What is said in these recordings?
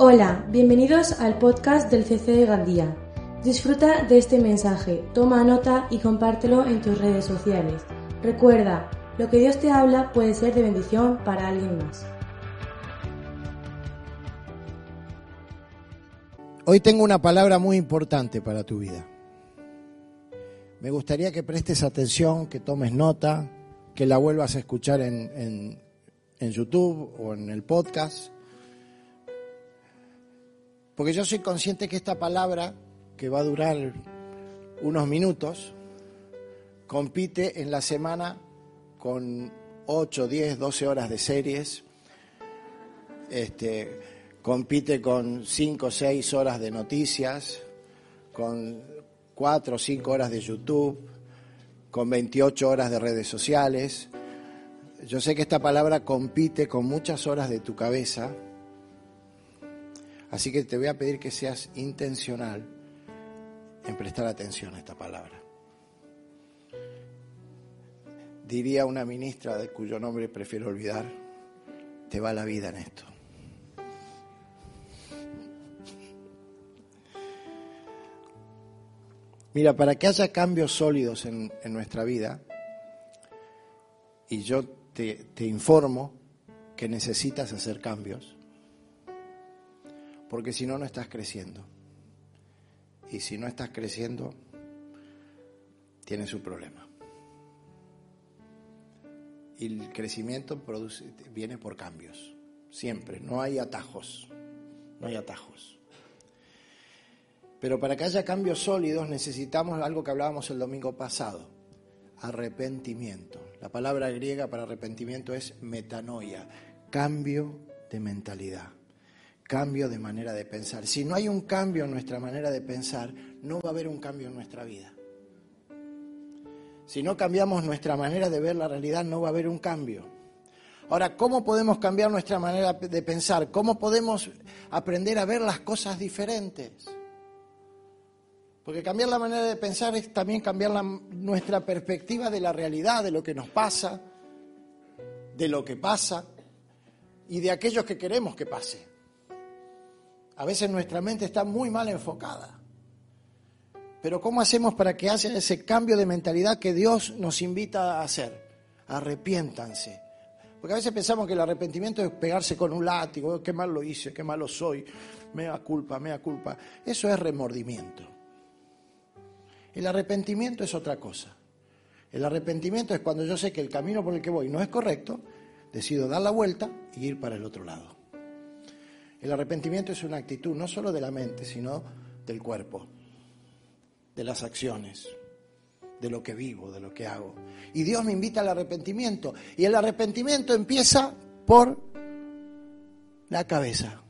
Hola, bienvenidos al podcast del CC de Gandía. Disfruta de este mensaje, toma nota y compártelo en tus redes sociales. Recuerda, lo que Dios te habla puede ser de bendición para alguien más. Hoy tengo una palabra muy importante para tu vida. Me gustaría que prestes atención, que tomes nota, que la vuelvas a escuchar en, en, en YouTube o en el podcast. Porque yo soy consciente que esta palabra, que va a durar unos minutos, compite en la semana con 8, 10, 12 horas de series, este, compite con 5, 6 horas de noticias, con 4 o 5 horas de YouTube, con 28 horas de redes sociales. Yo sé que esta palabra compite con muchas horas de tu cabeza, así que te voy a pedir que seas intencional en prestar atención a esta palabra. Diría una ministra de cuyo nombre prefiero olvidar, te va la vida en esto. Mira, para que haya cambios sólidos en, en nuestra vida, y yo te, te, informo que necesitas hacer cambios, porque si no, no estás creciendo. Y si no estás creciendo, tienes un problema. Y el crecimiento produce, viene por cambios, siempre, no hay atajos, no hay atajos. Pero para que haya cambios sólidos necesitamos algo que hablábamos el domingo pasado, arrepentimiento. La palabra griega para arrepentimiento es metanoia, cambio de mentalidad, cambio de manera de pensar. Si no hay un cambio en nuestra manera de pensar, no va a haber un cambio en nuestra vida. Si no cambiamos nuestra manera de ver la realidad, no va a haber un cambio. Ahora, ¿cómo podemos cambiar nuestra manera de pensar? ¿Cómo podemos aprender a ver las cosas diferentes? Porque cambiar la manera de pensar es también cambiar nuestra perspectiva de la realidad, de lo que nos pasa, de lo que pasa y de aquellos que queremos que pase. A veces nuestra mente está muy mal enfocada. Pero ¿cómo hacemos para que haya ese cambio de mentalidad que Dios nos invita a hacer? Arrepiéntanse. Porque a veces pensamos que el arrepentimiento es pegarse con un látigo, qué mal lo hice, qué malo soy, me da culpa, me da culpa. Eso es remordimiento. El arrepentimiento es otra cosa. El arrepentimiento es cuando yo sé que el camino por el que voy no es correcto, decido dar la vuelta y ir para el otro lado. El arrepentimiento es una actitud no solo de la mente, sino del cuerpo, de las acciones, de lo que vivo, de lo que hago. Y Dios me invita al arrepentimiento. Y el arrepentimiento empieza por la cabeza.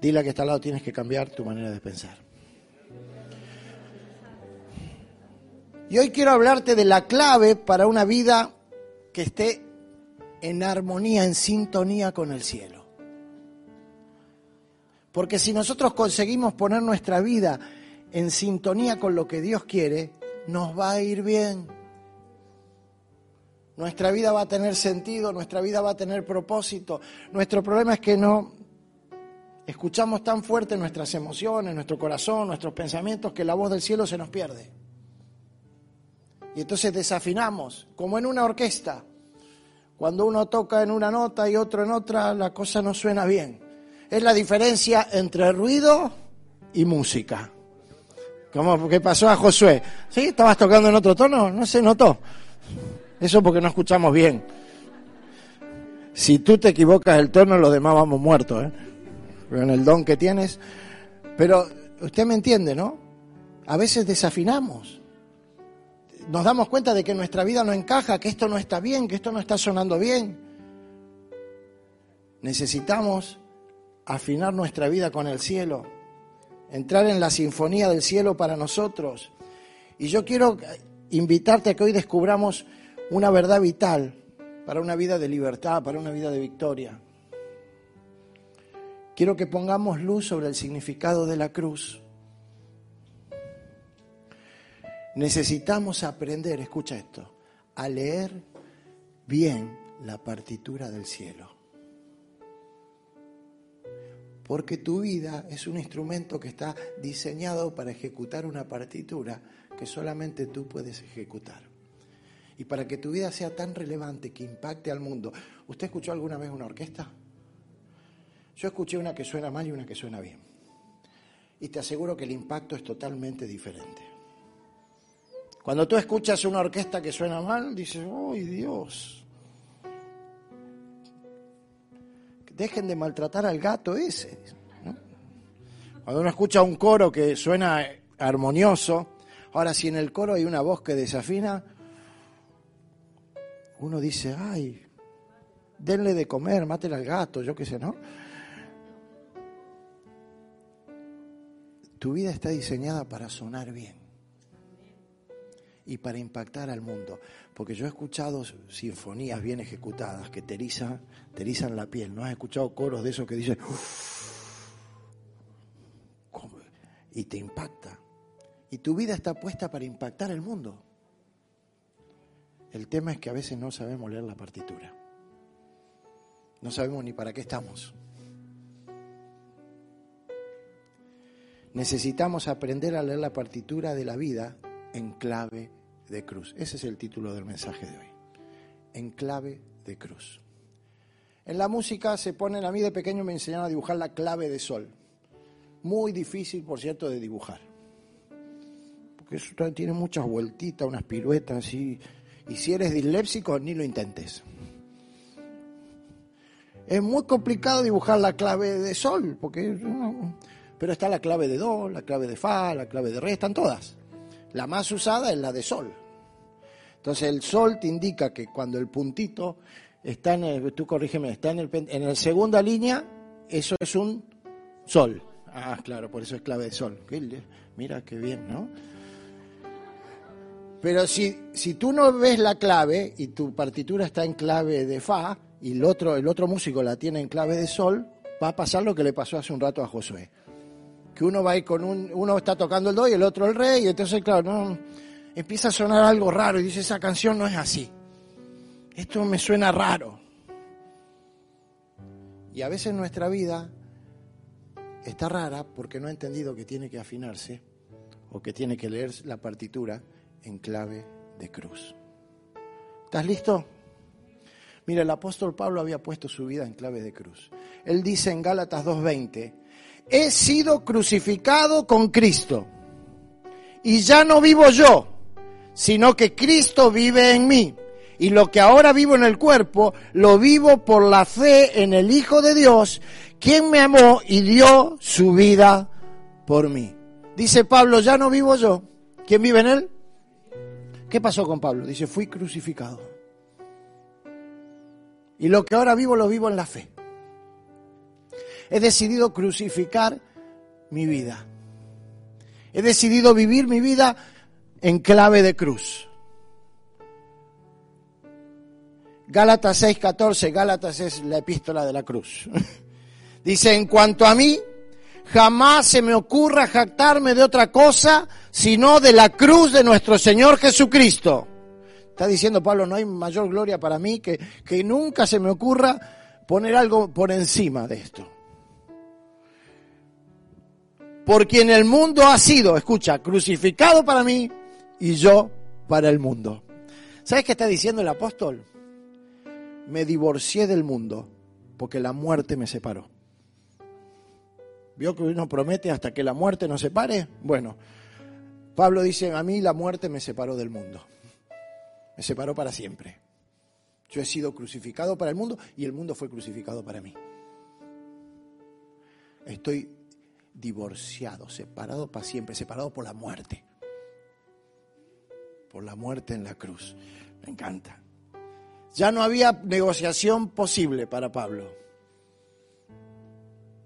Dile a que está al lado, tienes que cambiar tu manera de pensar. Y hoy quiero hablarte de la clave para una vida que esté en armonía, en sintonía con el cielo. Porque si nosotros conseguimos poner nuestra vida en sintonía con lo que Dios quiere, nos va a ir bien. Nuestra vida va a tener sentido, nuestra vida va a tener propósito. Nuestro problema es que no escuchamos tan fuerte nuestras emociones, nuestro corazón, nuestros pensamientos, que la voz del cielo se nos pierde. Y entonces desafinamos, como en una orquesta. Cuando uno toca en una nota y otro en otra, la cosa no suena bien. Es la diferencia entre ruido y música. ¿Cómo? ¿Qué pasó a Josué? ¿Sí? ¿Estabas tocando en otro tono? No se notó. Eso porque no escuchamos bien. Si tú te equivocas el tono, los demás vamos muertos, ¿eh? En el don que tienes. Pero usted me entiende, ¿no? A veces desafinamos nos damos cuenta de que nuestra vida no encaja, que esto no está bien, que esto no está sonando bien. Necesitamos afinar nuestra vida con el cielo, entrar en la sinfonía del cielo para nosotros. Y yo quiero invitarte a que hoy descubramos una verdad vital para una vida de libertad, para una vida de victoria. Quiero que pongamos luz sobre el significado de la cruz. Necesitamos aprender, escucha esto, a leer bien la partitura del cielo. Porque tu vida es un instrumento que está diseñado para ejecutar una partitura que solamente tú puedes ejecutar. Y para que tu vida sea tan relevante que impacte al mundo. ¿Usted escuchó alguna vez una orquesta? Yo escuché una que suena mal y una que suena bien. Y te aseguro que el impacto es totalmente diferente. Cuando tú escuchas una orquesta que suena mal, dices, ¡ay Dios! Dejen de maltratar al gato ese. Cuando uno escucha un coro que suena armonioso, ahora si en el coro hay una voz que desafina, uno dice, ay, denle de comer, mátele al gato, yo qué sé, ¿no? Tu vida está diseñada para sonar bien y para impactar al mundo. Porque yo he escuchado sinfonías bien ejecutadas que te erizan, la piel. ¿No has escuchado coros de esos que dicen... y te impacta. Y tu vida está puesta para impactar el mundo. El tema es que a veces no sabemos leer la partitura. No sabemos ni para qué estamos. Necesitamos aprender a leer la partitura de la vida en clave de cruz. Ese es el título del mensaje de hoy. En clave de cruz. En la música se ponen, a mí de pequeño me enseñaron a dibujar la clave de sol. Muy difícil, por cierto, de dibujar. Porque eso tiene muchas vueltitas, unas piruetas y, y si eres disléxico ni lo intentes. Es muy complicado dibujar la clave de sol, porque pero está la clave de do, la clave de fa, la clave de re, están todas. La más usada es la de sol. Entonces el sol te indica que cuando el puntito está en el, tú corrígeme, está en el en la segunda línea, eso es un sol. Ah, claro, por eso es clave de sol. Mira qué bien, ¿no? Pero si, si tú no ves la clave y tu partitura está en clave de fa y el otro, el otro músico la tiene en clave de sol, va a pasar lo que le pasó hace un rato a Josué que uno va ahí con un, uno está tocando el do y el otro el re, y entonces, claro, no, empieza a sonar algo raro y dice, esa canción no es así. Esto me suena raro. Y a veces nuestra vida está rara porque no ha entendido que tiene que afinarse o que tiene que leer la partitura en clave de cruz. ¿Estás listo? Mira, el apóstol Pablo había puesto su vida en clave de cruz. Él dice en Gálatas 2.20, he sido crucificado con Cristo. Y ya no vivo yo, sino que Cristo vive en mí. Y lo que ahora vivo en el cuerpo, lo vivo por la fe en el Hijo de Dios, quien me amó y dio su vida por mí. Dice Pablo, ya no vivo yo. ¿Quién vive en él? ¿Qué pasó con Pablo? Dice, fui crucificado. Y lo que ahora vivo, lo vivo en la fe. He decidido crucificar mi vida. He decidido vivir mi vida en clave de cruz. Gálatas 6:14, Gálatas es la epístola de la cruz. Dice, en cuanto a mí, jamás se me ocurra jactarme de otra cosa sino de la cruz de nuestro Señor Jesucristo. Está diciendo Pablo, no hay mayor gloria para mí que, que nunca se me ocurra poner algo por encima de esto por quien el mundo ha sido, escucha, crucificado para mí y yo para el mundo. ¿Sabes qué está diciendo el apóstol? Me divorcié del mundo porque la muerte me separó. ¿Vio que uno promete hasta que la muerte nos separe? Bueno, Pablo dice, a mí la muerte me separó del mundo. Me separó para siempre. Yo he sido crucificado para el mundo y el mundo fue crucificado para mí. Estoy divorciado, separado para siempre, separado por la muerte. Por la muerte en la cruz. Me encanta. Ya no había negociación posible para Pablo.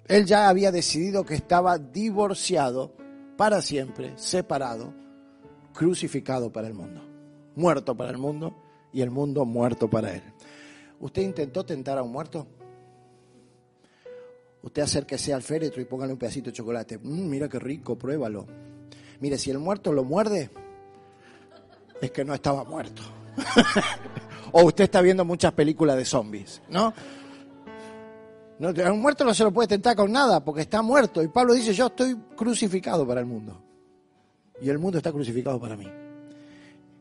Él ya había decidido que estaba divorciado para siempre, separado, crucificado para el mundo, muerto para el mundo y el mundo muerto para él. ¿Usted intentó tentar a un muerto? Usted acérquese al féretro y póngale un pedacito de chocolate. Mm, mira qué rico, pruébalo. Mire, si el muerto lo muerde, es que no estaba muerto. o usted está viendo muchas películas de zombies, ¿no? Un muerto no se lo puede tentar con nada porque está muerto. Y Pablo dice, yo estoy crucificado para el mundo. Y el mundo está crucificado para mí.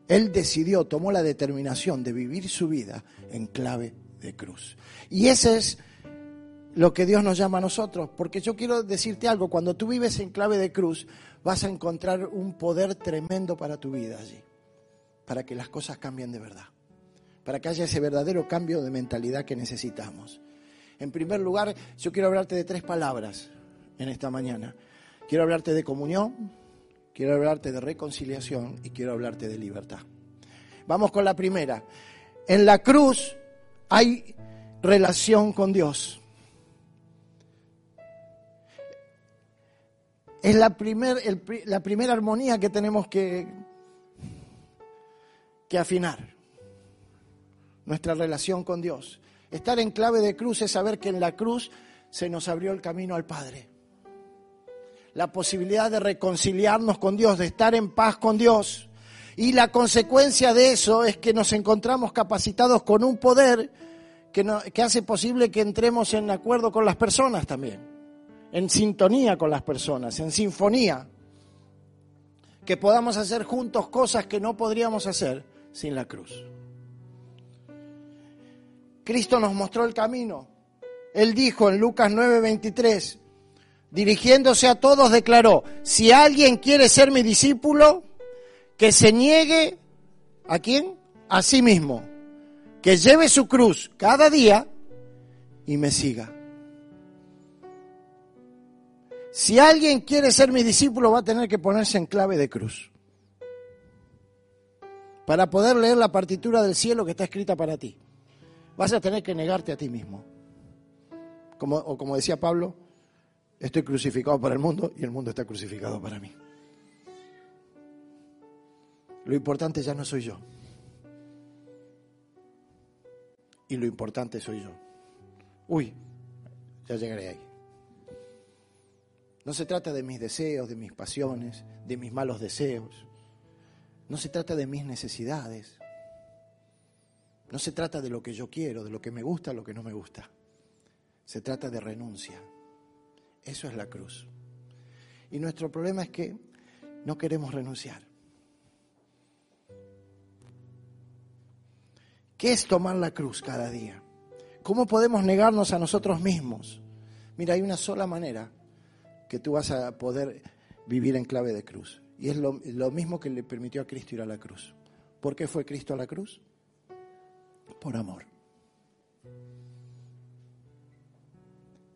Él decidió, tomó la determinación de vivir su vida en clave de cruz. Y ese es lo que Dios nos llama a nosotros. Porque yo quiero decirte algo, cuando tú vives en clave de cruz, vas a encontrar un poder tremendo para tu vida allí. Para que las cosas cambien de verdad. Para que haya ese verdadero cambio de mentalidad que necesitamos. En primer lugar, yo quiero hablarte de tres palabras en esta mañana. Quiero hablarte de comunión, quiero hablarte de reconciliación y quiero hablarte de libertad. Vamos con la primera. En la cruz hay relación con Dios. Es la, la primera armonía que tenemos que, que afinar. Nuestra relación con Dios. Estar en clave de cruz es saber que en la cruz se nos abrió el camino al Padre. La posibilidad de reconciliarnos con Dios, de estar en paz con Dios. Y la consecuencia de eso es que nos encontramos capacitados con un poder que, que hace posible que entremos en acuerdo con las personas también, en sintonía con las personas, en sinfonía, que podamos hacer juntos cosas que no podríamos hacer sin la cruz. Cristo nos mostró el camino. Él dijo en Lucas 9:23, dirigiéndose a todos, declaró, si alguien quiere ser mi discípulo, que se niegue a quién? A sí mismo, que lleve su cruz cada día y me siga. Si alguien quiere ser mi discípulo, va a tener que ponerse en clave de cruz. Para poder leer la partitura del cielo que está escrita para ti vas a tener que negarte a ti mismo. Como, o como decía Pablo, estoy crucificado para el mundo y el mundo está crucificado para mí. Lo importante ya no soy yo. Y lo importante soy yo. Uy, ya llegaré ahí. No se trata de mis deseos, de mis pasiones, de mis malos deseos. No se trata de mis necesidades. No se trata de lo que yo quiero, de lo que me gusta, lo que no me gusta. Se trata de renuncia. Eso es la cruz. Y nuestro problema es que no queremos renunciar. ¿Qué es tomar la cruz cada día? ¿Cómo podemos negarnos a nosotros mismos? Mira, hay una sola manera que tú vas a poder vivir en clave de cruz. Y es lo, lo mismo que le permitió a Cristo ir a la cruz. ¿Por qué fue Cristo a la cruz? por amor.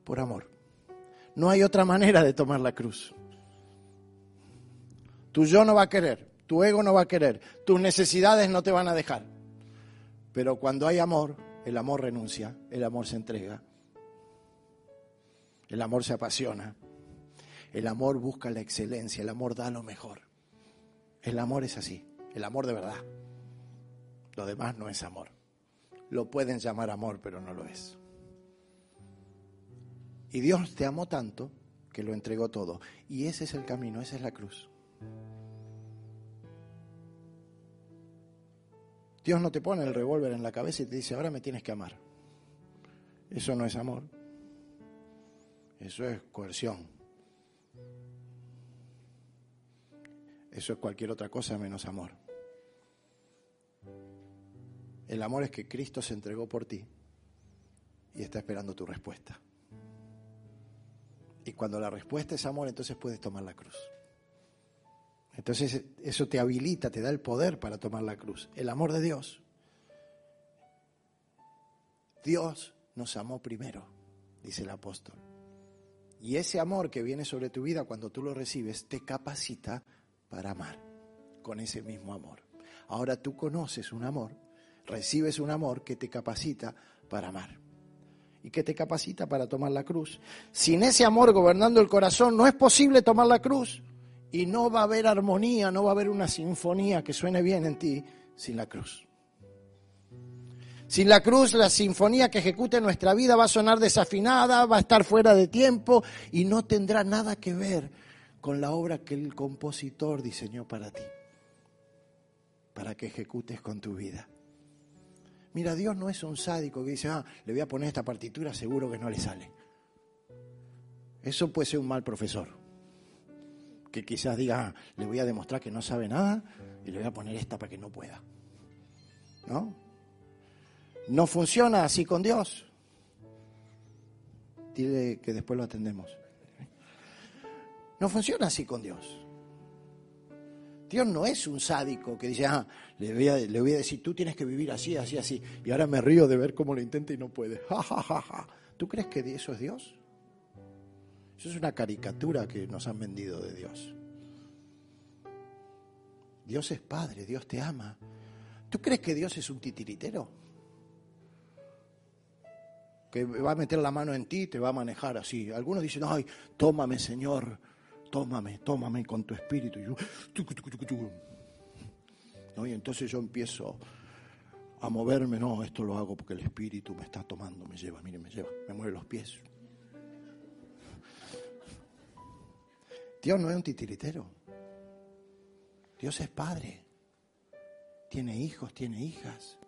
Por amor. No hay otra manera de tomar la cruz. Tu yo no va a querer, tu ego no va a querer, tus necesidades no te van a dejar. Pero cuando hay amor, el amor renuncia, el amor se entrega, el amor se apasiona, el amor busca la excelencia, el amor da lo mejor. El amor es así, el amor de verdad. Lo demás no es amor lo pueden llamar amor, pero no lo es. Y Dios te amó tanto que lo entregó todo. Y ese es el camino, esa es la cruz. Dios no te pone el revólver en la cabeza y te dice, ahora me tienes que amar. Eso no es amor. Eso es coerción. Eso es cualquier otra cosa menos amor. El amor es que Cristo se entregó por ti y está esperando tu respuesta. Y cuando la respuesta es amor, entonces puedes tomar la cruz. Entonces eso te habilita, te da el poder para tomar la cruz. El amor de Dios. Dios nos amó primero, dice el apóstol. Y ese amor que viene sobre tu vida cuando tú lo recibes te capacita para amar con ese mismo amor. Ahora tú conoces un amor recibes un amor que te capacita para amar y que te capacita para tomar la cruz. Sin ese amor gobernando el corazón no es posible tomar la cruz y no va a haber armonía, no va a haber una sinfonía que suene bien en ti sin la cruz. Sin la cruz, la sinfonía que ejecute nuestra vida va a sonar desafinada, va a estar fuera de tiempo y no tendrá nada que ver con la obra que el compositor diseñó para ti, para que ejecutes con tu vida. Mira, Dios no es un sádico que dice, ah, le voy a poner esta partitura, seguro que no le sale. Eso puede ser un mal profesor. Que quizás diga, ah, le voy a demostrar que no sabe nada y le voy a poner esta para que no pueda. ¿No? No funciona así con Dios. Dile que después lo atendemos. No funciona así con Dios. Dios no es un sádico que dice, ah, le voy, a, le voy a decir, tú tienes que vivir así, así, así. Y ahora me río de ver cómo lo intenta y no puede. Ja, ¿Tú crees que eso es Dios? Eso es una caricatura que nos han vendido de Dios. Dios es Padre, Dios te ama. ¿Tú crees que Dios es un titiritero? Que va a meter la mano en ti y te va a manejar así. Algunos dicen, ay, tómame Señor, tómame, tómame con tu espíritu. Y, ¿No? y entonces yo empiezo a moverme, no, esto lo hago porque el espíritu me está tomando, me lleva, mire, me lleva, me mueve los pies. Dios no es un titiritero. Dios es padre. Tiene hijos, tiene hijas.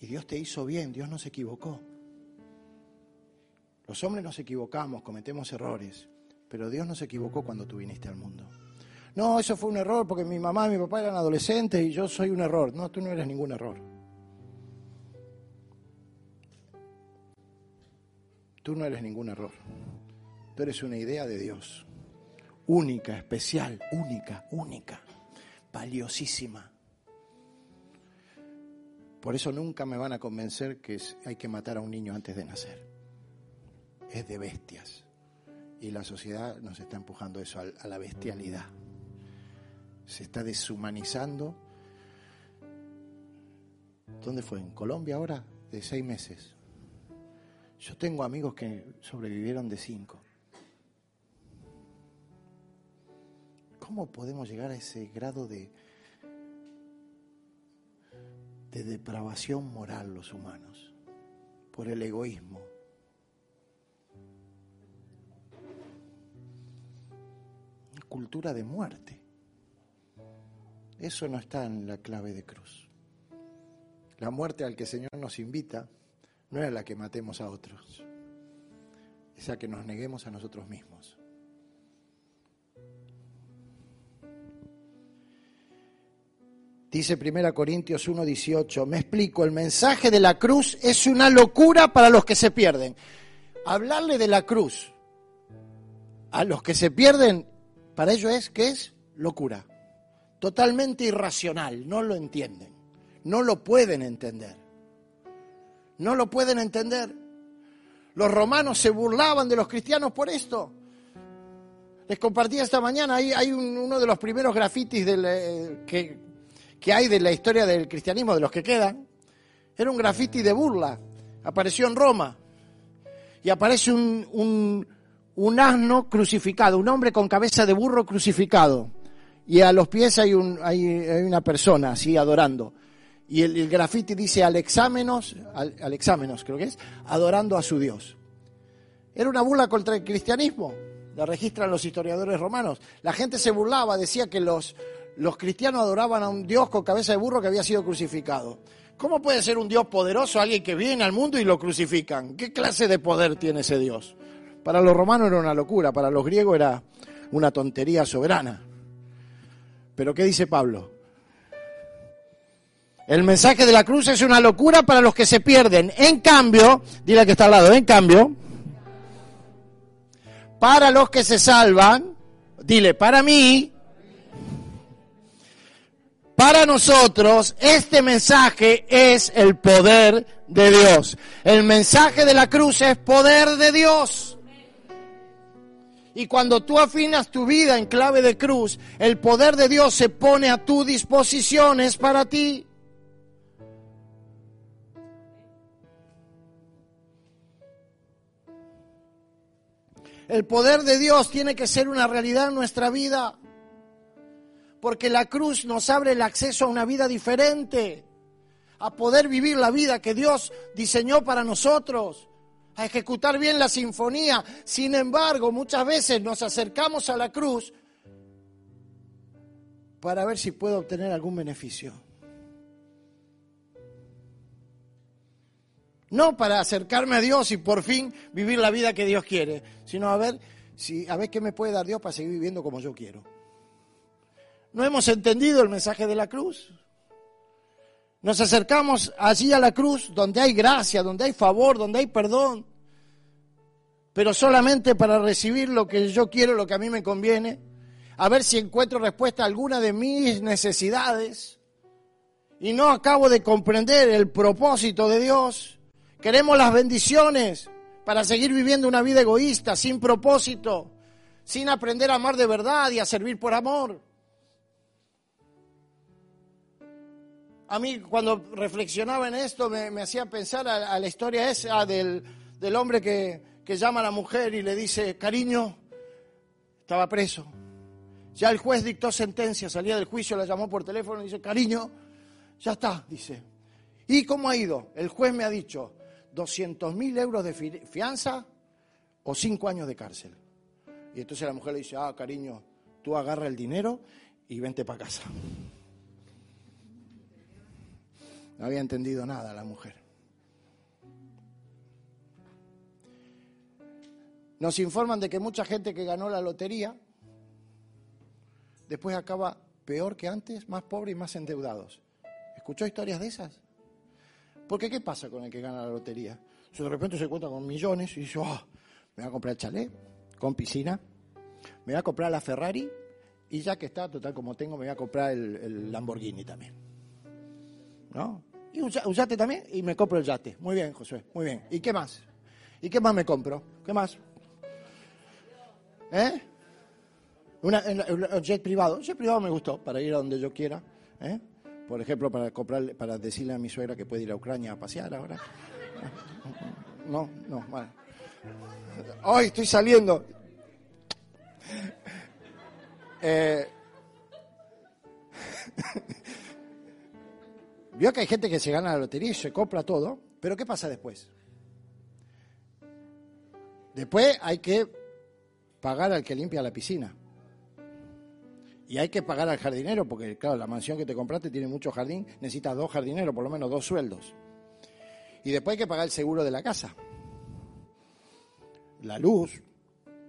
Y Dios te hizo bien, Dios no se equivocó. Los hombres nos equivocamos, cometemos errores. Pero Dios no se equivocó cuando tú viniste al mundo. No, eso fue un error porque mi mamá y mi papá eran adolescentes y yo soy un error. No, tú no eres ningún error. Tú no eres ningún error. Tú eres una idea de Dios. Única, especial, única, única, valiosísima. Por eso nunca me van a convencer que hay que matar a un niño antes de nacer. Es de bestias. Y la sociedad nos está empujando eso a la bestialidad. Se está deshumanizando. ¿Dónde fue? ¿En Colombia ahora? De seis meses. Yo tengo amigos que sobrevivieron de cinco. ¿Cómo podemos llegar a ese grado de, de depravación moral los humanos? Por el egoísmo. Cultura de muerte. Eso no está en la clave de cruz. La muerte al que el Señor nos invita no es la que matemos a otros, es a que nos neguemos a nosotros mismos. Dice 1 Corintios 1:18, me explico, el mensaje de la cruz es una locura para los que se pierden. Hablarle de la cruz a los que se pierden para ellos es que es locura, totalmente irracional, no lo entienden, no lo pueden entender, no lo pueden entender. Los romanos se burlaban de los cristianos por esto. Les compartí esta mañana, hay, hay uno de los primeros grafitis eh, que, hay de la historia del cristianismo, de los que quedan. Era un grafiti de burla, apareció en Roma y aparece un asno crucificado, un hombre con cabeza de burro crucificado. Y a los pies hay, un, hay, una persona así adorando. Y el, grafiti dice Alexámenos, Alexámenos creo que es, adorando a su Dios. Era una burla contra el cristianismo, la registran los historiadores romanos. La gente se burlaba, decía que los, los cristianos adoraban a un Dios con cabeza de burro que había sido crucificado. ¿Cómo puede ser un Dios poderoso alguien que viene al mundo y lo crucifican? ¿Qué clase de poder tiene ese Dios? Para los romanos era una locura, para los griegos era una tontería soberana. Pero ¿qué dice Pablo? El mensaje de la cruz es una locura para los que se pierden. En cambio, dile que está al lado, en cambio, para los que se salvan, dile, para mí, para nosotros, este mensaje es el poder de Dios. El mensaje de la cruz es poder de Dios. Y cuando tú afinas tu vida en clave de cruz, el poder de Dios se pone a tu disposición, es para ti. El poder de Dios tiene que ser una realidad en nuestra vida, porque la cruz nos abre el acceso a una vida diferente, a poder vivir la vida que Dios diseñó para nosotros a ejecutar bien la sinfonía. Sin embargo, muchas veces nos acercamos a la cruz para ver si puedo obtener algún beneficio. No para acercarme a Dios y por fin vivir la vida que Dios quiere, sino a ver si a ver qué me puede dar Dios para seguir viviendo como yo quiero. ¿No hemos entendido el mensaje de la cruz? Nos acercamos allí a la cruz donde hay gracia, donde hay favor, donde hay perdón, pero solamente para recibir lo que yo quiero, lo que a mí me conviene, a ver si encuentro respuesta a alguna de mis necesidades y no acabo de comprender el propósito de Dios. Queremos las bendiciones para seguir viviendo una vida egoísta, sin propósito, sin aprender a amar de verdad y a servir por amor. A mí cuando reflexionaba en esto me, hacía pensar a, la historia esa del, hombre que, que llama a la mujer y le dice, cariño, estaba preso. Ya el juez dictó sentencia, salía del juicio, la llamó por teléfono y dice, cariño, ya está, dice. ¿Y cómo ha ido? El juez me ha dicho 200 mil euros de fianza o cinco años de cárcel. Y entonces la mujer le dice, ah, cariño, tú agarra el dinero y vente para casa. No había entendido nada la mujer. Nos informan de que mucha gente que ganó la lotería después acaba peor que antes, más pobre y más endeudados. ¿Escuchó historias de esas? Porque ¿qué pasa con el que gana la lotería? Si de repente se cuenta con millones y dice, oh, me voy a comprar el chalet con piscina, me voy a comprar la Ferrari y ya que está, total como tengo, me voy a comprar el, Lamborghini también. ¿No? Y un, yate también y me compro el yate. Muy bien, José, muy bien. ¿Y qué más? ¿Y qué más me compro? ¿Qué más? ¿Eh? Una, un jet privado. Un jet privado me gustó para ir a donde yo quiera. ¿eh? Por ejemplo, para comprar, para decirle a mi suegra que puede ir a Ucrania a pasear ahora. No, no, vale. Hoy estoy saliendo. Eh, vio que hay gente que se gana la lotería y se compra todo, pero ¿qué pasa después? Después hay que pagar al que limpia la piscina. Y hay que pagar al jardinero, porque claro, la mansión que te compraste tiene mucho jardín, necesitas dos jardineros, por lo menos dos sueldos. Y después hay que pagar el seguro de la casa. La luz,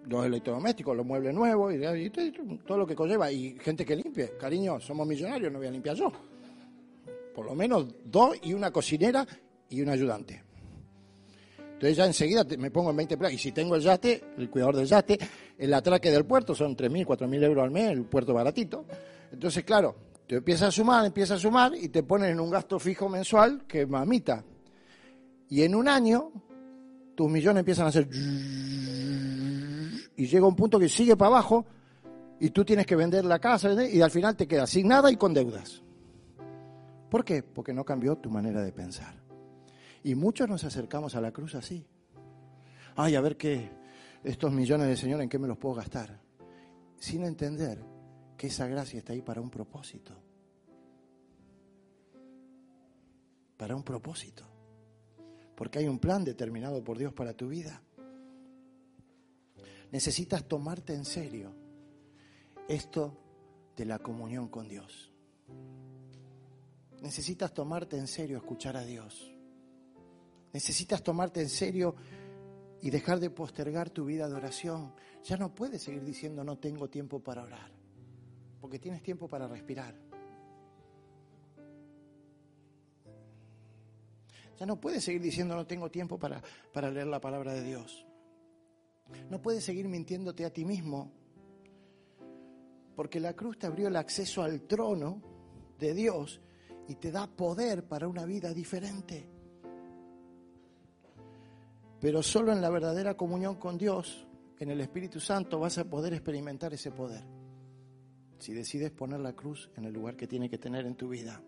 los electrodomésticos, los muebles nuevos, y, todo lo que conlleva. Y gente que limpie. Cariño, somos millonarios, no voy a limpiar yo. Por lo menos dos y una cocinera y un ayudante. Entonces ya enseguida me pongo en 20 plazas. Y si tengo el yate, el cuidador del yate, el atraque del puerto son 3.000, 4.000 euros al mes, el puerto baratito. Entonces, claro, te empiezas a sumar, empiezas a sumar y te pones en un gasto fijo mensual que mamita. Y en un año, tus millones empiezan a ser... Y llega un punto que sigue para abajo y tú tienes que vender la casa y al final te quedas sin nada y con deudas. ¿Por qué? Porque no cambió tu manera de pensar. Y muchos nos acercamos a la cruz así. Ay, a ver qué, estos millones de Señor, ¿en qué me los puedo gastar? Sin entender que esa gracia está ahí para un propósito. Para un propósito. Porque hay un plan determinado por Dios para tu vida. Necesitas tomarte en serio esto de la comunión con Dios. Necesitas tomarte en serio escuchar a Dios. Necesitas tomarte en serio y dejar de postergar tu vida de oración. Ya no puedes seguir diciendo no tengo tiempo para orar, porque tienes tiempo para respirar. Ya no puedes seguir diciendo no tengo tiempo para, para leer la palabra de Dios. No puedes seguir mintiéndote a ti mismo, porque la cruz te abrió el acceso al trono de Dios y te da poder para una vida diferente. Pero solo en la verdadera comunión con Dios, en el Espíritu Santo, vas a poder experimentar ese poder. Si decides poner la cruz en el lugar que tiene que tener en tu vida.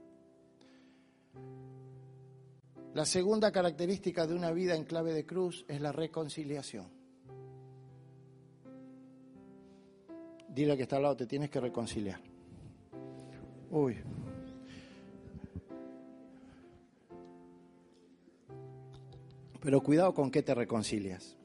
La segunda característica de una vida en clave de cruz es la reconciliación. Dile que está al lado, te tienes que reconciliar. Uy, Pero cuidado con qué te reconcilias.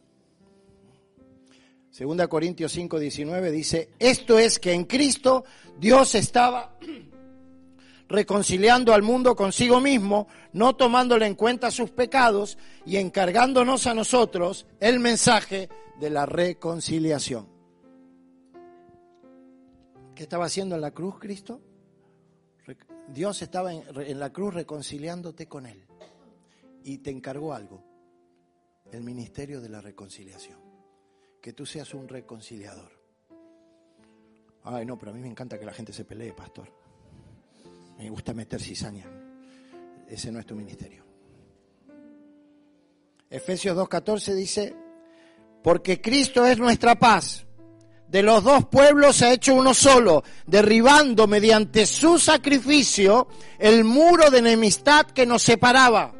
Segunda Corintios 5, 19 dice, esto es que en Cristo Dios estaba reconciliando al mundo consigo mismo, no tomándole en cuenta sus pecados y encargándonos a nosotros el mensaje de la reconciliación. ¿Qué estaba haciendo en la cruz Cristo? Dios estaba en, la cruz reconciliándote con Él y te encargó algo, el ministerio de la reconciliación, que tú seas un reconciliador. Ay, no, pero a mí me encanta que la gente se pelee, pastor. Me gusta meter cizaña. Ese no es tu ministerio. Efesios 2.14 dice, porque Cristo es nuestra paz de los dos pueblos se ha hecho uno solo, derribando mediante su sacrificio el muro de enemistad que nos separaba,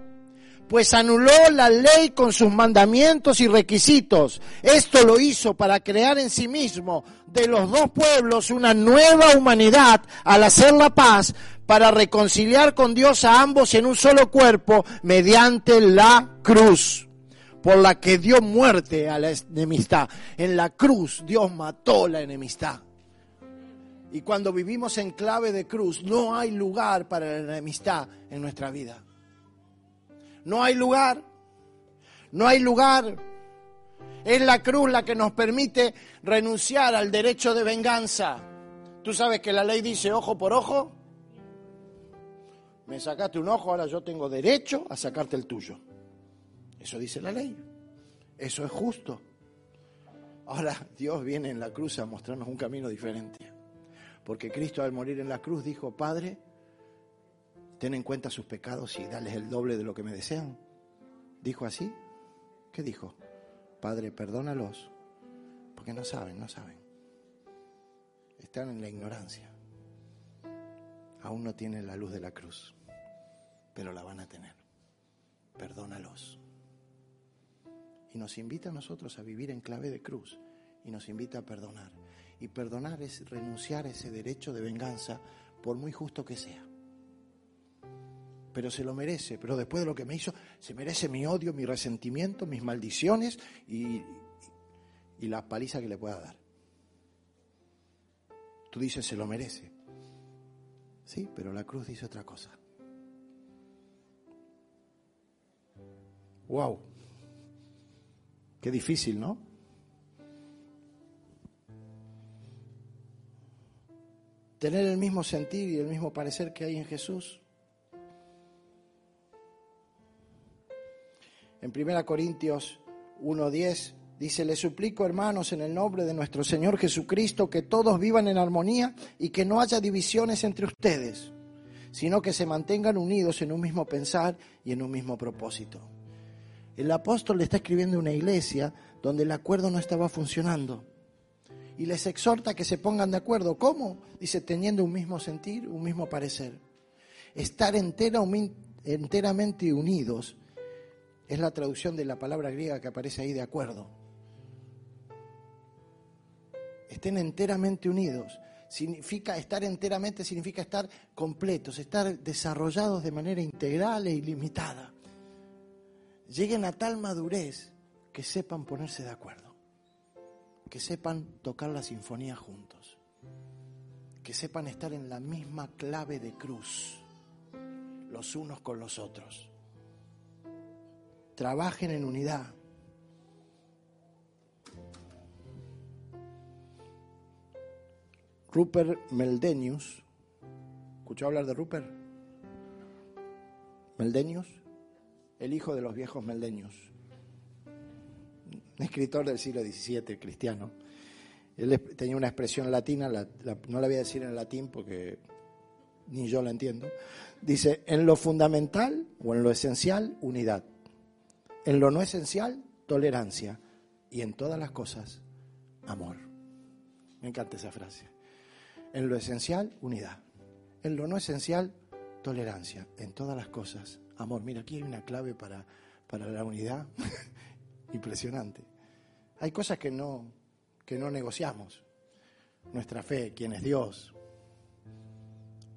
pues anuló la ley con sus mandamientos y requisitos. Esto lo hizo para crear en sí mismo de los dos pueblos una nueva humanidad al hacer la paz, para reconciliar con Dios a ambos en un solo cuerpo mediante la cruz por la que dio muerte a la enemistad. En la cruz Dios mató la enemistad. Y cuando vivimos en clave de cruz, no hay lugar para la enemistad en nuestra vida. No hay lugar. No hay lugar. Es la cruz la que nos permite renunciar al derecho de venganza. Tú sabes que la ley dice ojo por ojo. Me sacaste un ojo, ahora yo tengo derecho a sacarte el tuyo. Eso dice la ley. Eso es justo. Ahora Dios viene en la cruz a mostrarnos un camino diferente. Porque Cristo al morir en la cruz dijo, Padre, ten en cuenta sus pecados y dales el doble de lo que me desean. ¿Dijo así? ¿Qué dijo? Padre, perdónalos, porque no saben, no saben. Están en la ignorancia. Aún no tienen la luz de la cruz, pero la van a tener. Perdónalos y nos invita a nosotros a vivir en clave de cruz y nos invita a perdonar. Y perdonar es renunciar a ese derecho de venganza por muy justo que sea. Pero se lo merece, pero después de lo que me hizo, se merece mi odio, mi resentimiento, mis maldiciones y, y la paliza que le pueda dar. Tú dices, se lo merece. Sí, pero la cruz dice otra cosa. Wow. Qué difícil, ¿no? Tener el mismo sentir y el mismo parecer que hay en Jesús. En 1 Corintios 1.10 dice, le suplico hermanos en el nombre de nuestro Señor Jesucristo que todos vivan en armonía y que no haya divisiones entre ustedes, sino que se mantengan unidos en un mismo pensar y en un mismo propósito. El apóstol le está escribiendo una iglesia donde el acuerdo no estaba funcionando. Y les exhorta que se pongan de acuerdo. ¿Cómo? Dice, teniendo un mismo sentir, un mismo parecer. Estar entera, enteramente unidos es la traducción de la palabra griega que aparece ahí de acuerdo. Estén enteramente unidos. Significa estar enteramente, significa estar completos, estar desarrollados de manera integral e ilimitada lleguen a tal madurez que sepan ponerse de acuerdo, que sepan tocar la sinfonía juntos, que sepan estar en la misma clave de cruz, los unos con los otros. Trabajen en unidad. Rupert Meldenius, ¿escuchó hablar de Rupert? Meldenius el hijo de los viejos meldeños, un escritor del siglo XVII, cristiano. Él tenía una expresión latina, no la voy a decir en latín porque ni yo la entiendo. Dice, en lo fundamental o en lo esencial, unidad. En lo no esencial, tolerancia. Y en todas las cosas, amor. Me encanta esa frase. En lo esencial, unidad. En lo no esencial, tolerancia. En todas las cosas, amor. Mira, aquí hay una clave para, para la unidad impresionante. Hay cosas que no, que no negociamos. Nuestra fe, quién es Dios.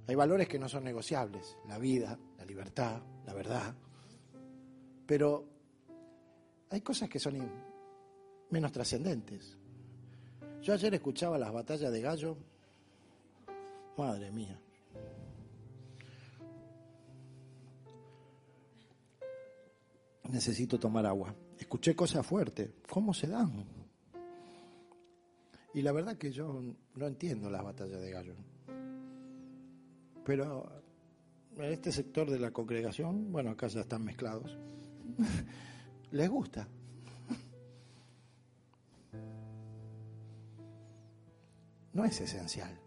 Hay valores que no son negociables. La vida, la libertad, la verdad. Pero hay cosas que son menos trascendentes. Yo ayer escuchaba las batallas de gallo. Madre mía. Necesito tomar agua. Escuché cosas fuertes. ¿Cómo se dan? Y la verdad que yo no entiendo las batallas de gallo. Pero en este sector de la congregación, bueno, acá ya están mezclados. les gusta. No es esencial.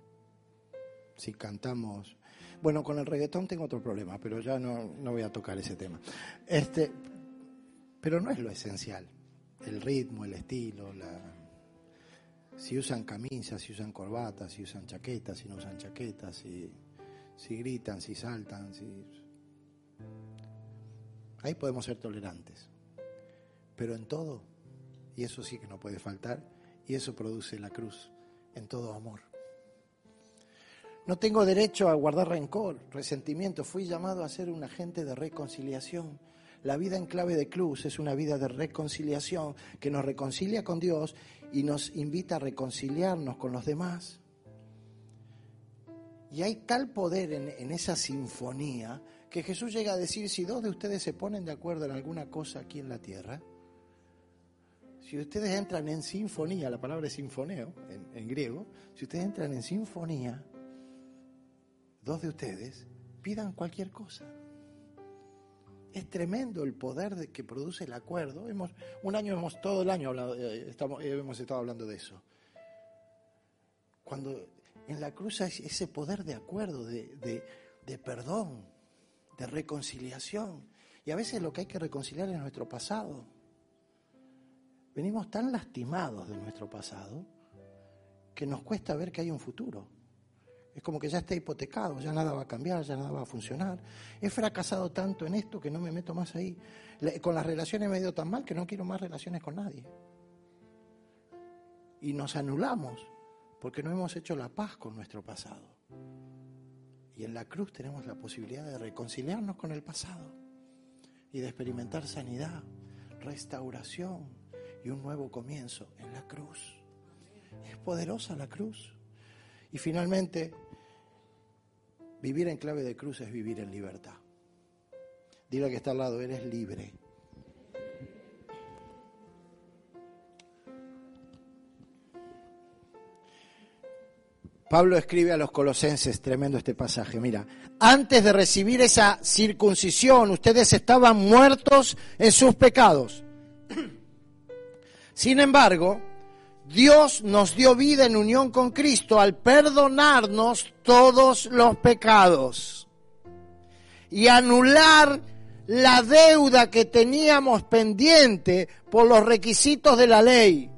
Si cantamos. Bueno, con el reggaetón tengo otro problema, pero ya no, no voy a tocar ese tema. Este, pero no es lo esencial. El ritmo, el estilo, la, si usan camisas, si usan corbatas, si usan chaquetas, si no usan chaquetas, si, si gritan, si saltan, si... Ahí podemos ser tolerantes. Pero en todo, y eso sí que no puede faltar, y eso produce la cruz, en todo amor. No tengo derecho a guardar rencor, resentimiento. Fui llamado a ser un agente de reconciliación. La vida en clave de cruz es una vida de reconciliación que nos reconcilia con Dios y nos invita a reconciliarnos con los demás. Y hay tal poder en, esa sinfonía que Jesús llega a decir, si dos de ustedes se ponen de acuerdo en alguna cosa aquí en la tierra, si ustedes entran en sinfonía, la palabra es sinfoneo en griego, si ustedes entran en sinfonía, dos de ustedes, pidan cualquier cosa. Es tremendo el poder de que produce el acuerdo. Hemos, un año hemos, todo el año hablado, eh, eh, hemos estado hablando de eso. Cuando en la cruz hay ese poder de acuerdo, de perdón, de reconciliación. Y a veces lo que hay que reconciliar es nuestro pasado. Venimos tan lastimados de nuestro pasado que nos cuesta ver que hay un futuro. Es como que ya está hipotecado, ya nada va a cambiar, ya nada va a funcionar. He fracasado tanto en esto que no me meto más ahí. Con las relaciones me he ido tan mal que no quiero más relaciones con nadie. Y nos anulamos porque no hemos hecho la paz con nuestro pasado. Y en la cruz tenemos la posibilidad de reconciliarnos con el pasado y de experimentar sanidad, restauración y un nuevo comienzo en la cruz. Es poderosa la cruz. Y finalmente, vivir en clave de cruz es vivir en libertad. Dile que está al lado, eres libre. Pablo escribe a los colosenses, tremendo este pasaje, mira, antes de recibir esa circuncisión, ustedes estaban muertos en sus pecados. Sin embargo, Dios nos dio vida en unión con Cristo al perdonarnos todos los pecados y anular la deuda que teníamos pendiente por los requisitos de la ley.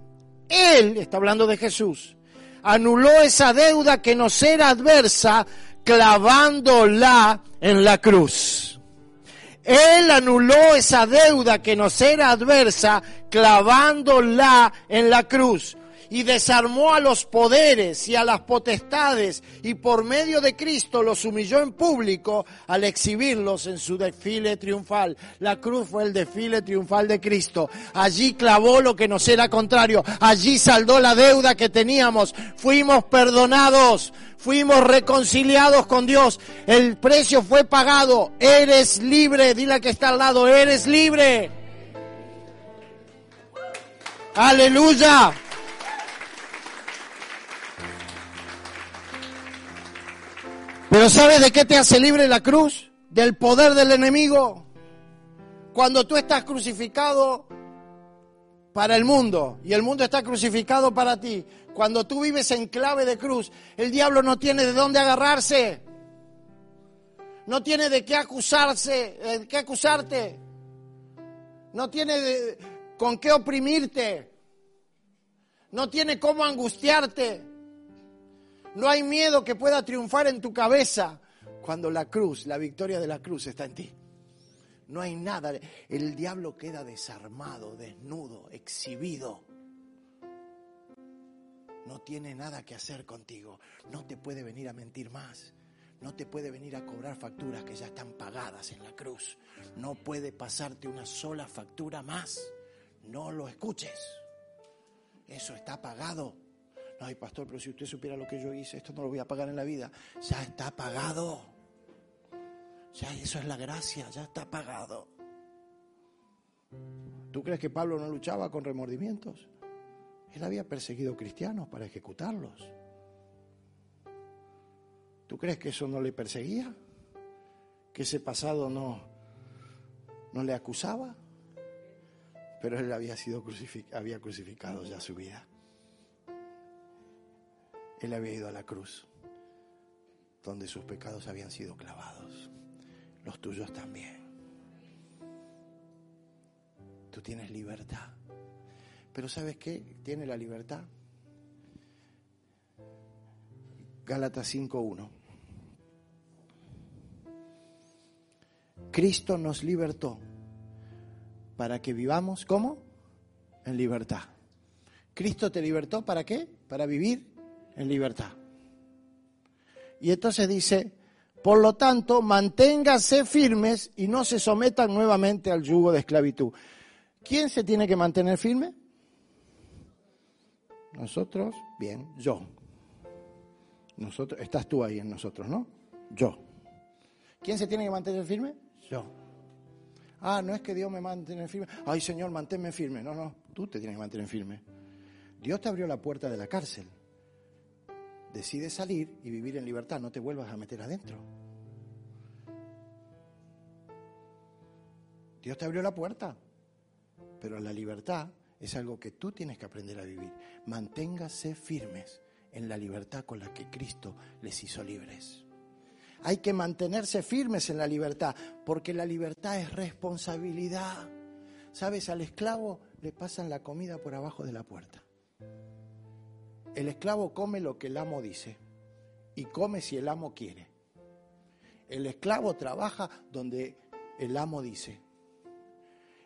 Él, está hablando de Jesús, anuló esa deuda que nos era adversa clavándola en la cruz. Él anuló esa deuda que nos era adversa clavándola en la cruz y desarmó a los poderes y a las potestades y por medio de Cristo los humilló en público al exhibirlos en su desfile triunfal. La cruz fue el desfile triunfal de Cristo. Allí clavó lo que nos era contrario. Allí saldó la deuda que teníamos. Fuimos perdonados. Fuimos reconciliados con Dios. El precio fue pagado. Eres libre. Dile que está al lado. Eres libre. Aleluya. Pero ¿sabes de qué te hace libre la cruz? Del poder del enemigo. Cuando tú estás crucificado para el mundo y el mundo está crucificado para ti, cuando tú vives en clave de cruz, el diablo no tiene de dónde agarrarse. No tiene de qué acusarse, de qué acusarte. No tiene con qué oprimirte. No tiene cómo angustiarte. No hay miedo que pueda triunfar en tu cabeza cuando la cruz, la victoria de la cruz está en ti. No hay nada. El diablo queda desarmado, desnudo, exhibido. No tiene nada que hacer contigo. No te puede venir a mentir más. No te puede venir a cobrar facturas que ya están pagadas en la cruz. No puede pasarte una sola factura más. No lo escuches. Eso está pagado. Ay, pastor, pero si usted supiera lo que yo hice, esto no lo voy a pagar en la vida. Ya está pagado. Ya eso es la gracia, ya está pagado. ¿Tú crees que Pablo no luchaba con remordimientos? Él había perseguido cristianos para ejecutarlos. ¿Tú crees que eso no le perseguía? ¿Que ese pasado no, no le acusaba? Pero él había sido crucificado, había crucificado ya su vida. Él había ido a la cruz, donde sus pecados habían sido clavados, los tuyos también. Tú tienes libertad. Pero ¿sabes qué? Tiene la libertad. Gálatas 5.1. Cristo nos libertó para que vivamos, ¿cómo? En libertad. Cristo te libertó para qué? Para vivir en libertad. Y entonces dice, por lo tanto, manténganse firmes y no se sometan nuevamente al yugo de esclavitud. ¿Quién se tiene que mantener firme? Nosotros, bien, yo. Nosotros, estás tú ahí en nosotros, ¿no? Yo. ¿Quién se tiene que mantener firme? Yo. Ah, no es que Dios me mantenga firme. Ay, Señor, manténme firme. No, no, tú te tienes que mantener firme. Dios te abrió la puerta de la cárcel. Decide salir y vivir en libertad, no te vuelvas a meter adentro. Dios te abrió la puerta, pero la libertad es algo que tú tienes que aprender a vivir. Manténgase firmes en la libertad con la que Cristo les hizo libres. Hay que mantenerse firmes en la libertad, porque la libertad es responsabilidad. ¿Sabes? Al esclavo le pasan la comida por abajo de la puerta. El esclavo come lo que el amo dice y come si el amo quiere. El esclavo trabaja donde el amo dice.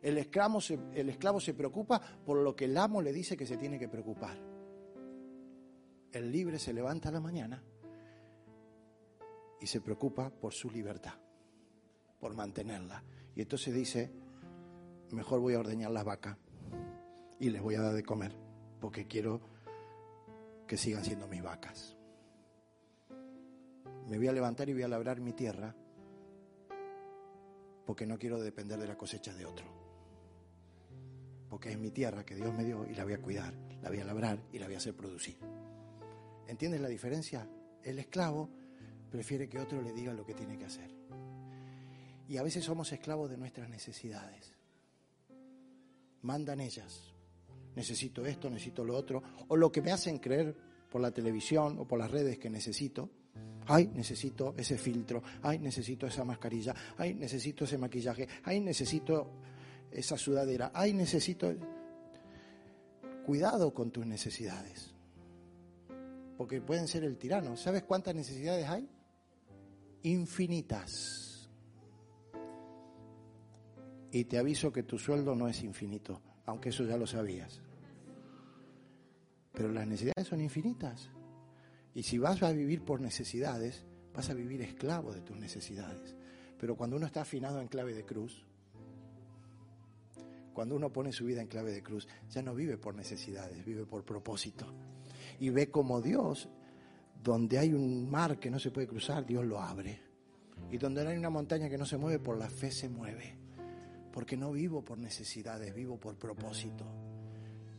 El esclavo, se, el esclavo se preocupa por lo que el amo le dice que se tiene que preocupar. El libre se levanta a la mañana y se preocupa por su libertad, por mantenerla. Y entonces dice, mejor voy a ordeñar las vacas y les voy a dar de comer, porque quiero que sigan siendo mis vacas. Me voy a levantar y voy a labrar mi tierra, porque no quiero depender de la cosecha de otro. Porque es mi tierra que Dios me dio y la voy a cuidar, la voy a labrar y la voy a hacer producir. ¿Entiendes la diferencia? El esclavo prefiere que otro le diga lo que tiene que hacer. Y a veces somos esclavos de nuestras necesidades. Mandan ellas. Necesito esto, necesito lo otro. O lo que me hacen creer por la televisión o por las redes que necesito. Ay, necesito ese filtro. Ay, necesito esa mascarilla. Ay, necesito ese maquillaje. Ay, necesito esa sudadera. Ay, necesito... Cuidado con tus necesidades. Porque pueden ser el tirano. ¿Sabes cuántas necesidades hay? infinitas. Y te aviso que tu sueldo no es infinito, aunque eso ya lo sabías. Pero las necesidades son infinitas. Y si vas a vivir por necesidades, vas a vivir esclavo de tus necesidades. Pero cuando uno está afinado en clave de cruz, cuando uno pone su vida en clave de cruz, ya no vive por necesidades, vive por propósito. Y ve como Dios donde hay un mar que no se puede cruzar, Dios lo abre. Y donde hay una montaña que no se mueve, por la fe se mueve. Porque no vivo por necesidades, vivo por propósito.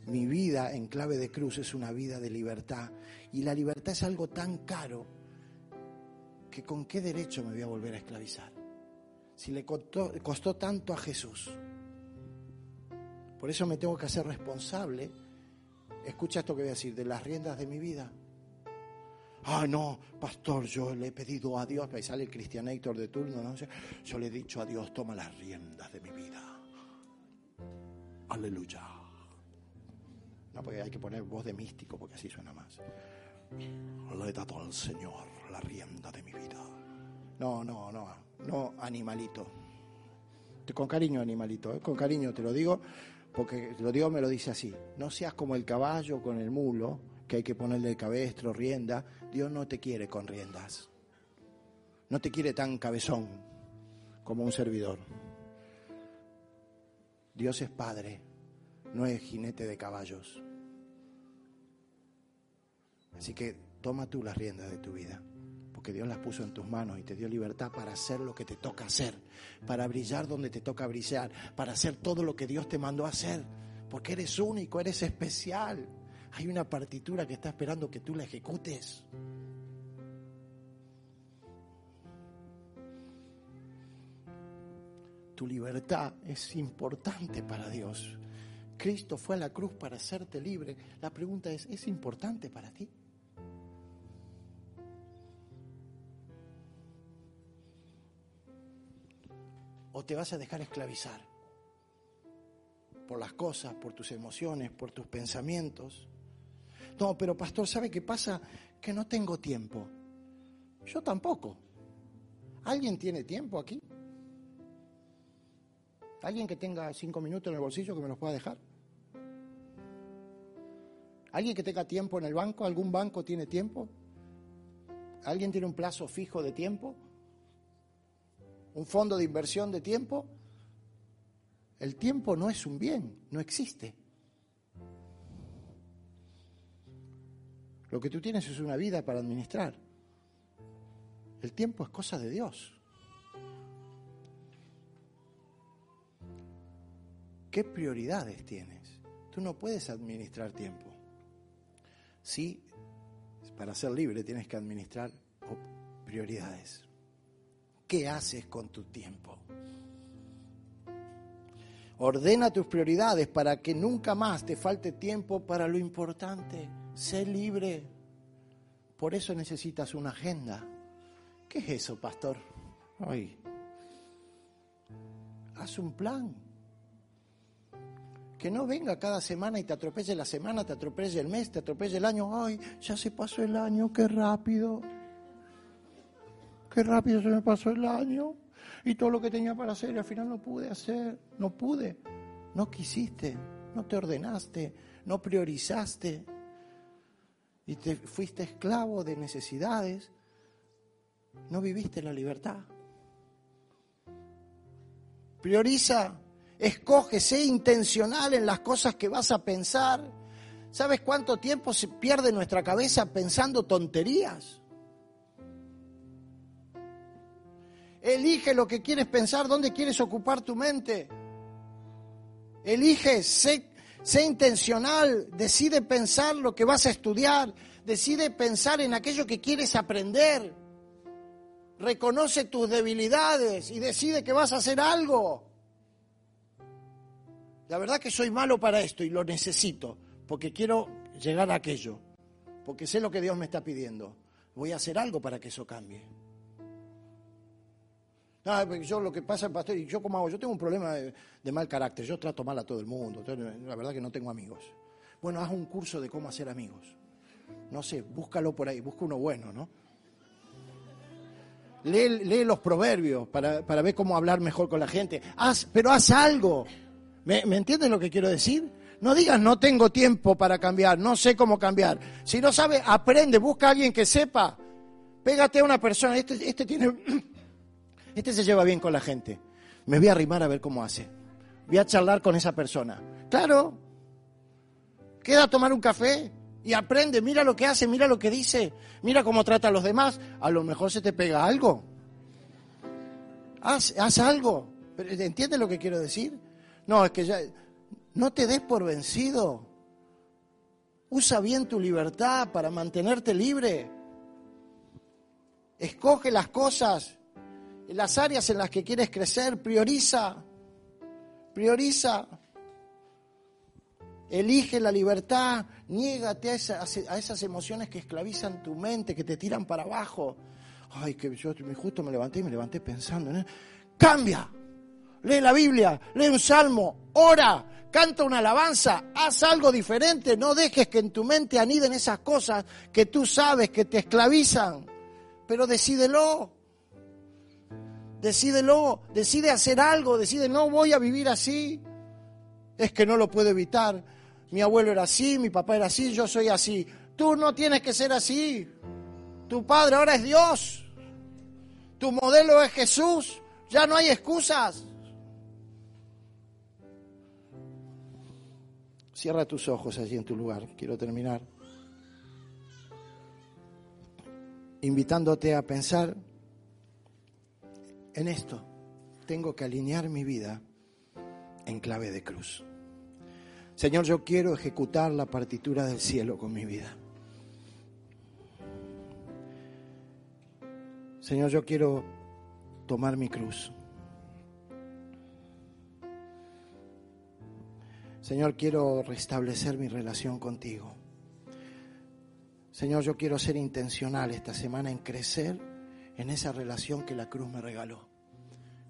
Mi vida en clave de cruz es una vida de libertad. Y la libertad es algo tan caro que con qué derecho me voy a volver a esclavizar. Si le costó, tanto a Jesús. Por eso me tengo que hacer responsable. Escucha esto que voy a decir, de las riendas de mi vida. Ah, no, pastor, yo le he pedido a Dios, ahí sale el cristianator de turno, ¿no? Yo le he dicho a Dios, toma las riendas de mi vida. Aleluya. No, porque hay que poner voz de místico, porque así suena más. Le he dado al Señor la rienda de mi vida. No, no, no, no, animalito. Con cariño, animalito, ¿eh? con cariño te lo digo, porque lo digo, me lo dice así. No seas como el caballo con el mulo, que hay que ponerle cabestro, rienda. Dios no te quiere con riendas. No te quiere tan cabezón como un servidor. Dios es padre, no es jinete de caballos. Así que toma tú las riendas de tu vida, porque Dios las puso en tus manos y te dio libertad para hacer lo que te toca hacer, para brillar donde te toca brillar, para hacer todo lo que Dios te mandó a hacer, porque eres único, eres especial. Hay una partitura que está esperando que tú la ejecutes. Tu libertad es importante para Dios. Cristo fue a la cruz para hacerte libre. La pregunta es, ¿es importante para ti? ¿O te vas a dejar esclavizar por las cosas, por tus emociones, por tus pensamientos? No, pero pastor, ¿sabe qué pasa? Que no tengo tiempo. Yo tampoco. ¿Alguien tiene tiempo aquí? ¿Alguien que tenga cinco minutos en el bolsillo que me los pueda dejar? ¿Alguien que tenga tiempo en el banco? ¿Algún banco tiene tiempo? ¿Alguien tiene un plazo fijo de tiempo? ¿Un fondo de inversión de tiempo? El tiempo no es un bien, no existe. Lo que tú tienes es una vida para administrar. El tiempo es cosa de Dios. ¿Qué prioridades tienes? Tú no puedes administrar tiempo. Sí, para ser libre tienes que administrar prioridades. ¿Qué haces con tu tiempo? Ordena tus prioridades para que nunca más te falte tiempo para lo importante. Sé libre. Por eso necesitas una agenda. ¿Qué es eso, pastor? Ay. Haz un plan que no venga cada semana y te atropelle la semana, te atropelle el mes, te atropelle el año. Ay, ya se pasó el año, qué rápido. Qué rápido se me pasó el año. Y todo lo que tenía para hacer, y al final no pude hacer. No pude. No quisiste. No te ordenaste. No priorizaste. Y te fuiste esclavo de necesidades. No viviste la libertad. Prioriza Escoge, sé intencional en las cosas que vas a pensar. ¿Sabes cuánto tiempo se pierde nuestra cabeza pensando tonterías? Elige lo que quieres pensar, dónde quieres ocupar tu mente. Elige, sé, sé, intencional, decide pensar lo que vas a estudiar, decide pensar en aquello que quieres aprender. Reconoce tus debilidades y decide que vas a hacer algo. La verdad que soy malo para esto y lo necesito, porque quiero llegar a aquello, porque sé lo que Dios me está pidiendo. Voy a hacer algo para que eso cambie. No, yo lo que pasa, pastor, y yo como hago, yo tengo un problema de, mal carácter, yo trato mal a todo el mundo, la verdad que no tengo amigos. Bueno, haz un curso de cómo hacer amigos. No sé, búscalo por ahí, busca uno bueno, ¿no? Lee, los proverbios para, para, ver cómo hablar mejor con la gente. Haz, pero haz algo. ¿Me, entiendes lo que quiero decir? No digas no tengo tiempo para cambiar, no sé cómo cambiar. Si no sabe, aprende, busca a alguien que sepa. Pégate a una persona, este, este tiene, este se lleva bien con la gente. Me voy a arrimar a ver cómo hace. Voy a charlar con esa persona. Claro. Queda a tomar un café y aprende, mira lo que hace, mira lo que dice, mira cómo trata a los demás. A lo mejor se te pega algo. Haz, haz algo. ¿Entiendes lo que quiero decir? No, es que ya, no te des por vencido. Usa bien tu libertad para mantenerte libre. Escoge las cosas, las áreas en las que quieres crecer, prioriza, prioriza. Elige la libertad, niégate a, a, esas emociones que esclavizan tu mente, que te tiran para abajo. Ay, que yo justo me levanté y me levanté pensando, ¿no? cambia, lee la Biblia, lee un salmo, ora, canta una alabanza, haz algo diferente, no dejes que en tu mente aniden esas cosas que tú sabes que te esclavizan, pero decídelo, decídelo, decide hacer algo, decide no voy a vivir así, es que no lo puedo evitar, mi abuelo era así, mi papá era así, yo soy así, tú no tienes que ser así, tu padre ahora es Dios, tu modelo es Jesús, ya no hay excusas. Cierra tus ojos allí en tu lugar. Quiero terminar. invitándote a pensar en esto. Tengo que alinear mi vida en clave de cruz. Señor, yo quiero ejecutar la partitura del cielo con mi vida. Señor, yo quiero tomar mi cruz. Señor, quiero restablecer mi relación contigo. Señor, yo quiero ser intencional esta semana en crecer en esa relación que la cruz me regaló,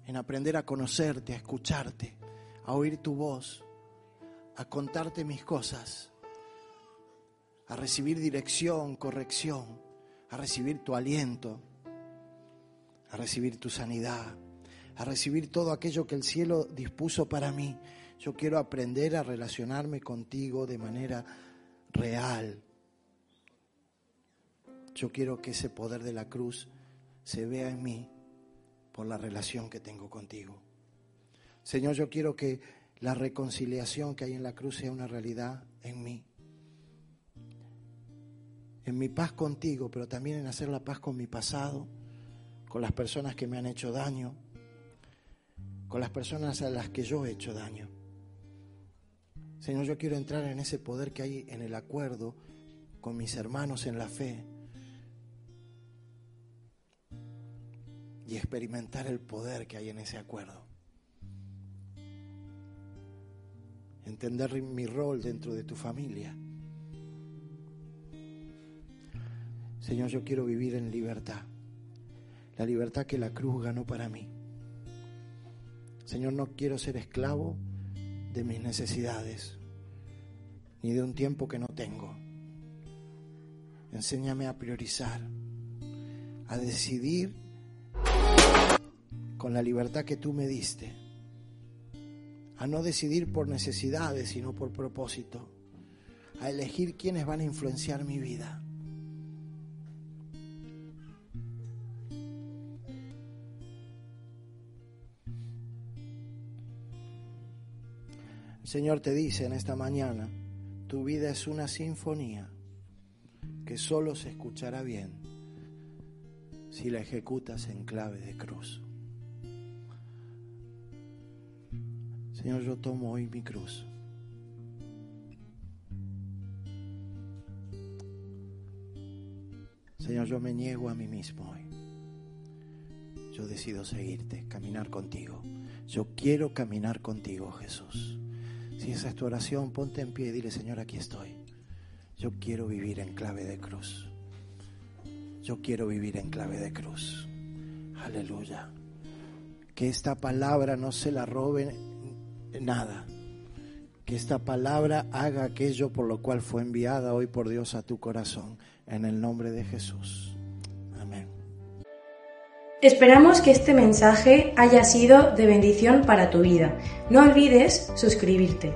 en aprender a conocerte, a escucharte, a oír tu voz, a contarte mis cosas, a recibir dirección, corrección, a recibir tu aliento, a recibir tu sanidad, a recibir todo aquello que el cielo dispuso para mí. Yo quiero aprender a relacionarme contigo de manera real. Yo quiero que ese poder de la cruz se vea en mí por la relación que tengo contigo. Señor, yo quiero que la reconciliación que hay en la cruz sea una realidad en mí. En mi paz contigo, pero también en hacer la paz con mi pasado, con las personas que me han hecho daño, con las personas a las que yo he hecho daño. Señor, yo quiero entrar en ese poder que hay en el acuerdo con mis hermanos en la fe y experimentar el poder que hay en ese acuerdo. Entender mi rol dentro de tu familia. Señor, yo quiero vivir en libertad la libertad que la cruz ganó para mí. Señor, no quiero ser esclavo de mis necesidades, ni de un tiempo que no tengo. Enséñame a priorizar, a decidir con la libertad que tú me diste, a no decidir por necesidades, sino por propósito, a elegir quiénes van a influenciar mi vida Señor te dice en esta mañana, tu vida es una sinfonía que solo se escuchará bien si la ejecutas en clave de cruz. Señor, yo tomo hoy mi cruz. Señor, yo me niego a mí mismo hoy. Yo decido seguirte, caminar contigo. Yo quiero caminar contigo, Jesús. Si esa es tu oración, ponte en pie y dile, Señor, aquí estoy. Yo quiero vivir en clave de cruz. Yo quiero vivir en clave de cruz. Aleluya. Que esta palabra no se la robe nada. Que esta palabra haga aquello por lo cual fue enviada hoy por Dios a tu corazón. En el nombre de Jesús. Esperamos que este mensaje haya sido de bendición para tu vida. No olvides suscribirte.